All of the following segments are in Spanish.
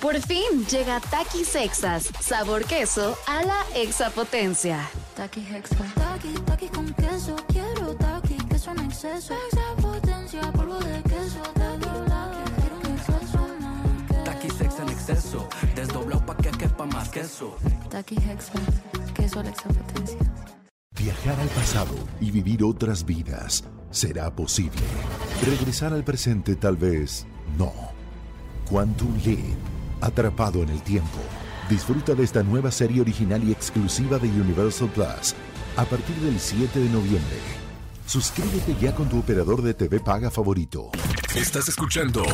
Por fin llega Takis Sexas, sabor queso a la exapotencia. Taki Hexa. Taki, taki con queso. Quiero taki, queso en exceso. Exapotencia, polvo de queso. Taki, taki, quiero un exceso más. Taki sex en exceso, desdoblado pa' que quepa más queso. Taki Hexa. Queso a la exapotencia. Viajar al pasado y vivir otras vidas será posible. Regresar al presente tal vez no. Quantum Leap, atrapado en el tiempo. Disfruta de esta nueva serie original y exclusiva de Universal Plus a partir del 7 de noviembre. Suscríbete ya con tu operador de TV paga favorito. Estás escuchando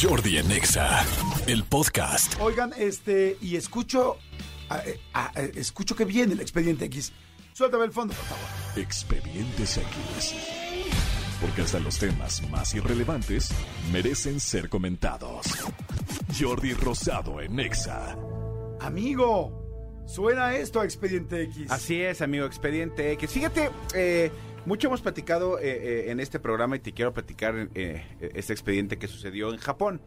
Jordi en Exa, el podcast. Oigan, este, y escucho, eh, eh, escucho que viene el expediente X. Suéltame el fondo, por favor. Expedientes X. Porque hasta los temas más irrelevantes merecen ser comentados. Jordi Rosado en Exa. Amigo, suena esto a expediente X. Así es, amigo, Expediente X. Fíjate, eh, mucho hemos platicado eh, eh, en este programa y te quiero platicar eh, este expediente que sucedió en Japón.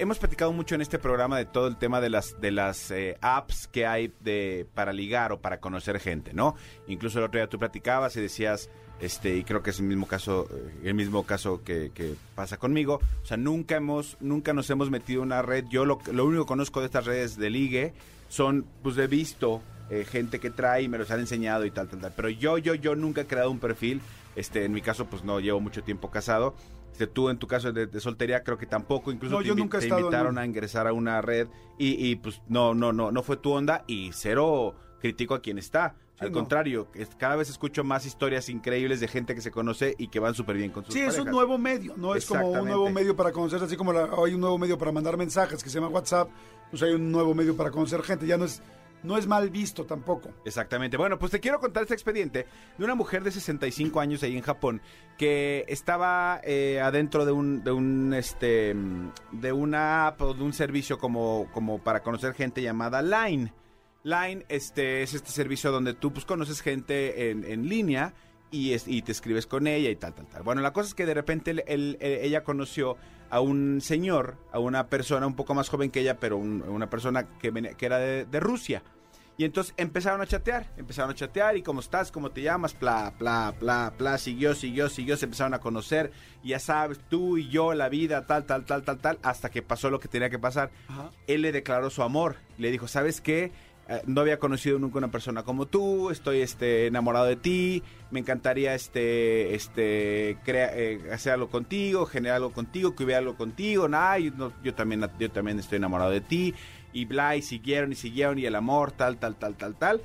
Hemos platicado mucho en este programa de todo el tema de las de las eh, apps que hay de para ligar o para conocer gente, ¿no? Incluso el otro día tú platicabas y decías, este, y creo que es el mismo caso, eh, el mismo caso que, pasa conmigo. O sea, nunca hemos, nunca nos hemos metido en una red. Yo lo, lo único que conozco de estas redes de ligue son, pues he visto eh, gente que trae y me los han enseñado y tal, tal, tal. Pero yo, yo, yo nunca he creado un perfil. Este, en mi caso, pues no llevo mucho tiempo casado. Este, tú en tu caso de, de soltería creo que tampoco, incluso No, te, yo nunca te en invitaron a ingresar a una red y, y, pues no, no, no, no fue tu onda y cero critico a quien está. Sí, Al no. contrario, cada vez escucho más historias increíbles de gente que se conoce y que van súper bien con sus Sí, es un nuevo medio, no es como un nuevo medio para conocer, así como la- hay un nuevo medio para mandar mensajes que se llama WhatsApp, pues hay un nuevo medio para conocer gente, ya no es, no es mal visto tampoco. Exactamente. Bueno, pues te quiero contar este expediente de una mujer de 65 años ahí en Japón que estaba eh, adentro de un, de un, este, de una app o de un servicio como, como para conocer gente llamada Line. Line, este, es este servicio donde tú, pues, conoces gente en, en línea y, es- y te escribes con ella y tal, tal, tal. Bueno, la cosa es que de repente él- él- eh, ella conoció a un señor, a una persona un poco más joven que ella, pero un- una persona que, venía- que era de, de Rusia. Y entonces empezaron a chatear, empezaron a chatear y cómo estás, cómo te llamas, bla, bla, bla, bla, siguió, siguió, siguió, se empezaron a conocer, y ya sabes, tú y yo, la vida, tal, tal, tal, tal, tal, hasta que pasó lo que tenía que pasar. Ajá. Él le declaró su amor, le dijo, ¿sabes qué? Eh, no había conocido nunca una persona como tú, estoy este, enamorado de ti, me encantaría este, este, crea- eh, hacer algo contigo, generar algo contigo, que hubiera algo contigo, nah, yo, no- yo también, yo también estoy enamorado de ti, y bla, y siguieron y siguieron, y el amor, tal, tal, tal, tal, tal.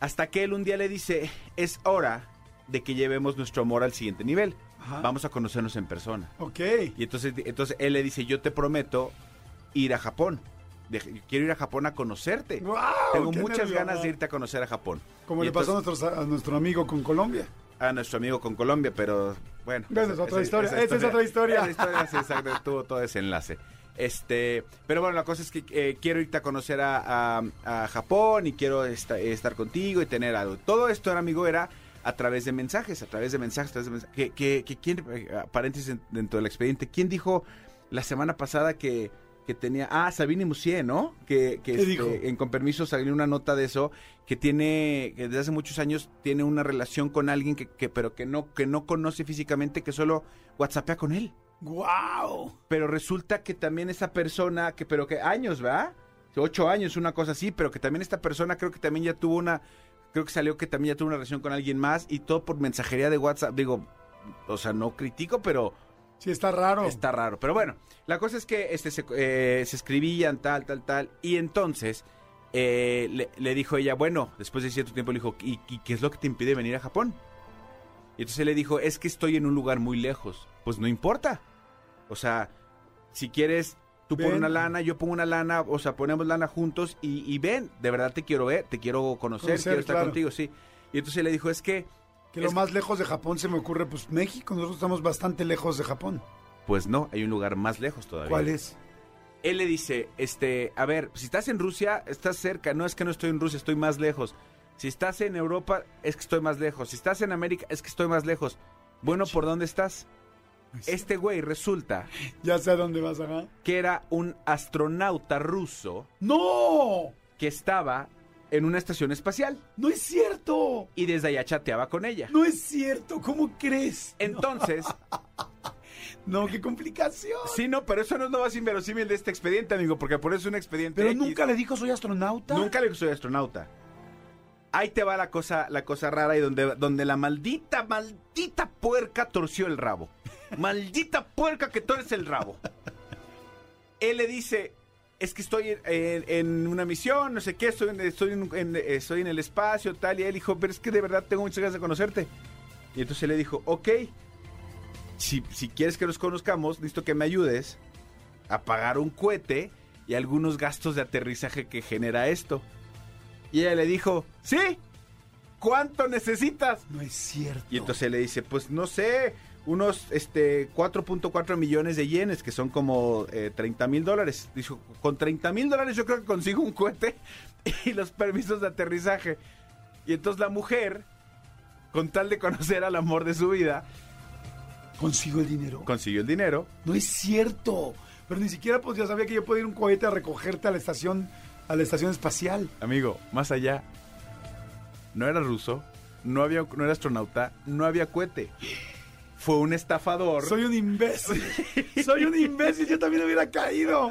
Hasta que él un día le dice, es hora de que llevemos nuestro amor al siguiente nivel. Ajá. Vamos a conocernos en persona. Ok. Y entonces, entonces él le dice, yo te prometo ir a Japón. De- quiero ir a Japón a conocerte. Tengo ¡Qué muchas nervio! ganas de irte a conocer a Japón. Como Y le pasó a, entonces- nuestros- a nuestro amigo con Colombia. a nuestro amigo con Colombia, pero bueno. Bueno, es otra historia, esa es otra historia. Esa historia, sí, exacto, tuvo todo ese enlace. Este, pero bueno, la cosa es que eh, quiero irte a conocer a, a- a Japón y quiero esta- estar contigo y tener algo. Todo esto, era, amigo, era a través de mensajes, a través de mensajes, a través de mensajes. Que, que, que quién, eh, paréntesis en- dentro del expediente, ¿quién dijo la semana pasada que, que tenía, ah, Sabine Musier, ¿no? Que, que ¿Qué este, dijo? en Con Permiso salió una nota de eso, que tiene, que desde hace muchos años tiene una relación con alguien que, que pero que no, que no conoce físicamente, que solo whatsappea con él. ¡Guau! Pero resulta que también esa persona, que pero que años, ¿verdad? Ocho años, una cosa así, pero que también esta persona creo que también ya tuvo una, creo que salió que también ya tuvo una relación con alguien más y todo por mensajería de WhatsApp. Digo, o sea, no critico, pero Sí, está raro. Está raro. Pero bueno, la cosa es que este, se, eh, se escribían tal, tal, tal. Y entonces eh, le, le dijo ella, bueno, después de cierto tiempo le dijo, ¿y, y qué es lo que te impide venir a Japón? Y entonces él le dijo, es que estoy en un lugar muy lejos. Pues no importa. O sea, si quieres, tú pon Ven. una lana, yo pongo una lana, o sea, ponemos lana juntos y, y ven, de verdad te quiero ver, te quiero conocer, Conocer, quiero estar claro. contigo, sí. Y entonces él le dijo, es que, Que lo es- más lejos de Japón se me ocurre, pues México. Nosotros estamos bastante lejos de Japón. pues no, hay un lugar más lejos todavía. ¿Cuál es? él le dice, este, a ver, si estás en Rusia, estás cerca, no es que no estoy en Rusia, estoy más lejos. Si estás en Europa, es que estoy más lejos. Si estás en América, es que estoy más lejos. Bueno, ¿por dónde estás? Este güey resulta Ya sé a dónde vas, ajá. que era un astronauta ruso ¡No! que estaba en una estación espacial ¡No es cierto! y desde allá chateaba con ella. ¡No es cierto! ¿Cómo crees? Entonces, No, qué complicación. sí, no, pero eso no es lo más inverosímil de este expediente, amigo, porque por eso es un expediente. Pero X. nunca le dijo soy astronauta. Nunca le dijo soy astronauta. Ahí te va la cosa, la cosa rara y donde, donde la maldita, maldita puerca torció el rabo. Maldita puerca que torce el rabo. Él le dice, es que estoy en, una misión, no sé qué, estoy en, en- estoy en el espacio, tal, y él dijo, pero es que de verdad tengo muchas ganas de conocerte. Y entonces le dijo, ok, si, si quieres que nos conozcamos, necesito que me ayudes a pagar un cohete y algunos gastos de aterrizaje que genera esto. Y ella le dijo, sí, ¿cuánto necesitas? No es cierto. Y entonces le dice, pues no sé, unos este 4.4 millones de yenes, que son como eh, 30 mil dólares. Dijo, con 30 mil dólares yo creo que consigo un cohete y los permisos de aterrizaje. Y entonces la mujer, con tal de conocer al amor de su vida, ¿Consigo el dinero? consiguió el dinero. No es cierto. Pero ni siquiera pues ya sabía que yo podía ir un cohete a recogerte a la estación, a la estación espacial. Amigo, más allá, no era ruso, no, había, no era astronauta, no había cohete. Fue un estafador. Soy un imbécil. Soy un imbécil. Yo también hubiera caído.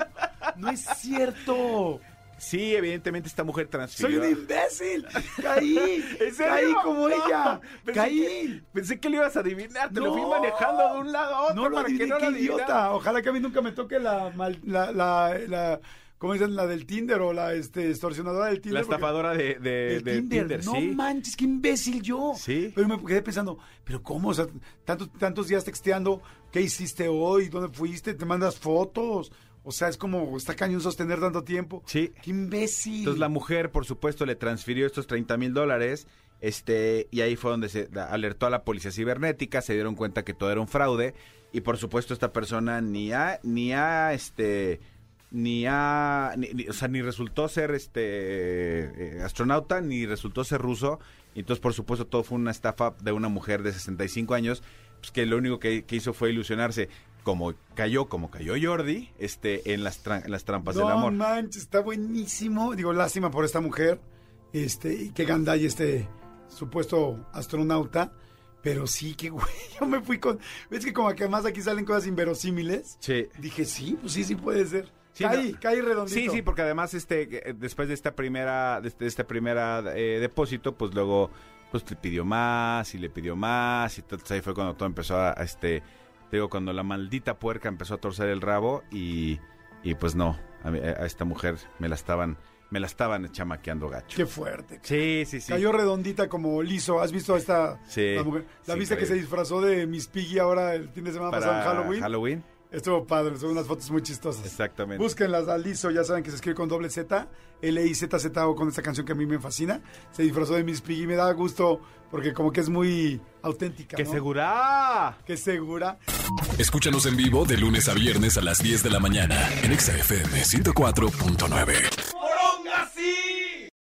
No es cierto. Sí, evidentemente esta mujer Soy transfirió. un imbécil. Caí. Caí como No, ella. pensé Caí. que- pensé que lo ibas a adivinar, te lo fui manejando de un lado a otro No lo para que no adivinara. idiota. Ojalá que a mí nunca me toque la, mal- la, la, la- ¿cómo dicen? La del Tinder o la este, extorsionadora del Tinder. La estafadora de, de, del de Tinder. Tinder, no sí. manches, qué imbécil yo. Sí. Pero me quedé pensando, ¿pero cómo? O sea, tantos, tantos días texteando, ¿qué hiciste hoy? ¿Dónde fuiste? ¿Te mandas fotos? O sea, es como, está cañón sostener tanto tiempo. Sí. Qué imbécil. Entonces la mujer, por supuesto, le transfirió estos 30 mil dólares. Este, y ahí fue donde se alertó a la policía cibernética, se dieron cuenta que todo era un fraude. Y por supuesto, esta persona ni a, ni a este, ni a, ni- ni- o sea, ni resultó ser este eh, astronauta, ni resultó ser ruso. Y entonces, por supuesto, todo fue una estafa de una mujer de 65 años, pues que lo único que, que hizo fue ilusionarse. Como cayó, como cayó Jordi, este, en las, tra- en las trampas del no amor. manches, está buenísimo. Digo, lástima por esta mujer. Este, y que gandalla este supuesto astronauta. Pero sí, que güey, yo me fui con... ¿Ves que como que además aquí salen cosas inverosímiles? Sí. Dije, sí, pues sí, sí puede ser. Sí, caí, no. caí redondito. Sí, sí, porque además este eh, después de esta primera de este, de esta primera eh, depósito, pues luego pues le pidió más y le pidió más y entonces ahí fue cuando todo empezó a, a, este te digo cuando la maldita puerca empezó a torcer el rabo y, y pues no, a, mí- a esta mujer me la estaban me la estaban chamaqueando gacho. Qué fuerte. Sí, sí, sí. Cayó redondita como liso. ¿Has visto a esta Sí, la mujer? ¿La sí, viste que se disfrazó de Miss Piggy ahora el fin de semana pasado en para Halloween? Halloween. Estuvo padre, son unas fotos muy chistosas. Exactamente. Búsquenlas a Lizo, ya saben que se escribe con doble Z, L-I-Z-Z o con esta canción que a mí me fascina. Se disfrazó de Miss Piggy, me da gusto porque como que es muy auténtica, ¡Qué ¿no? segura! ¡Qué segura! Escúchanos en vivo de lunes a viernes a las 10 de la mañana en Exa FM 104.9.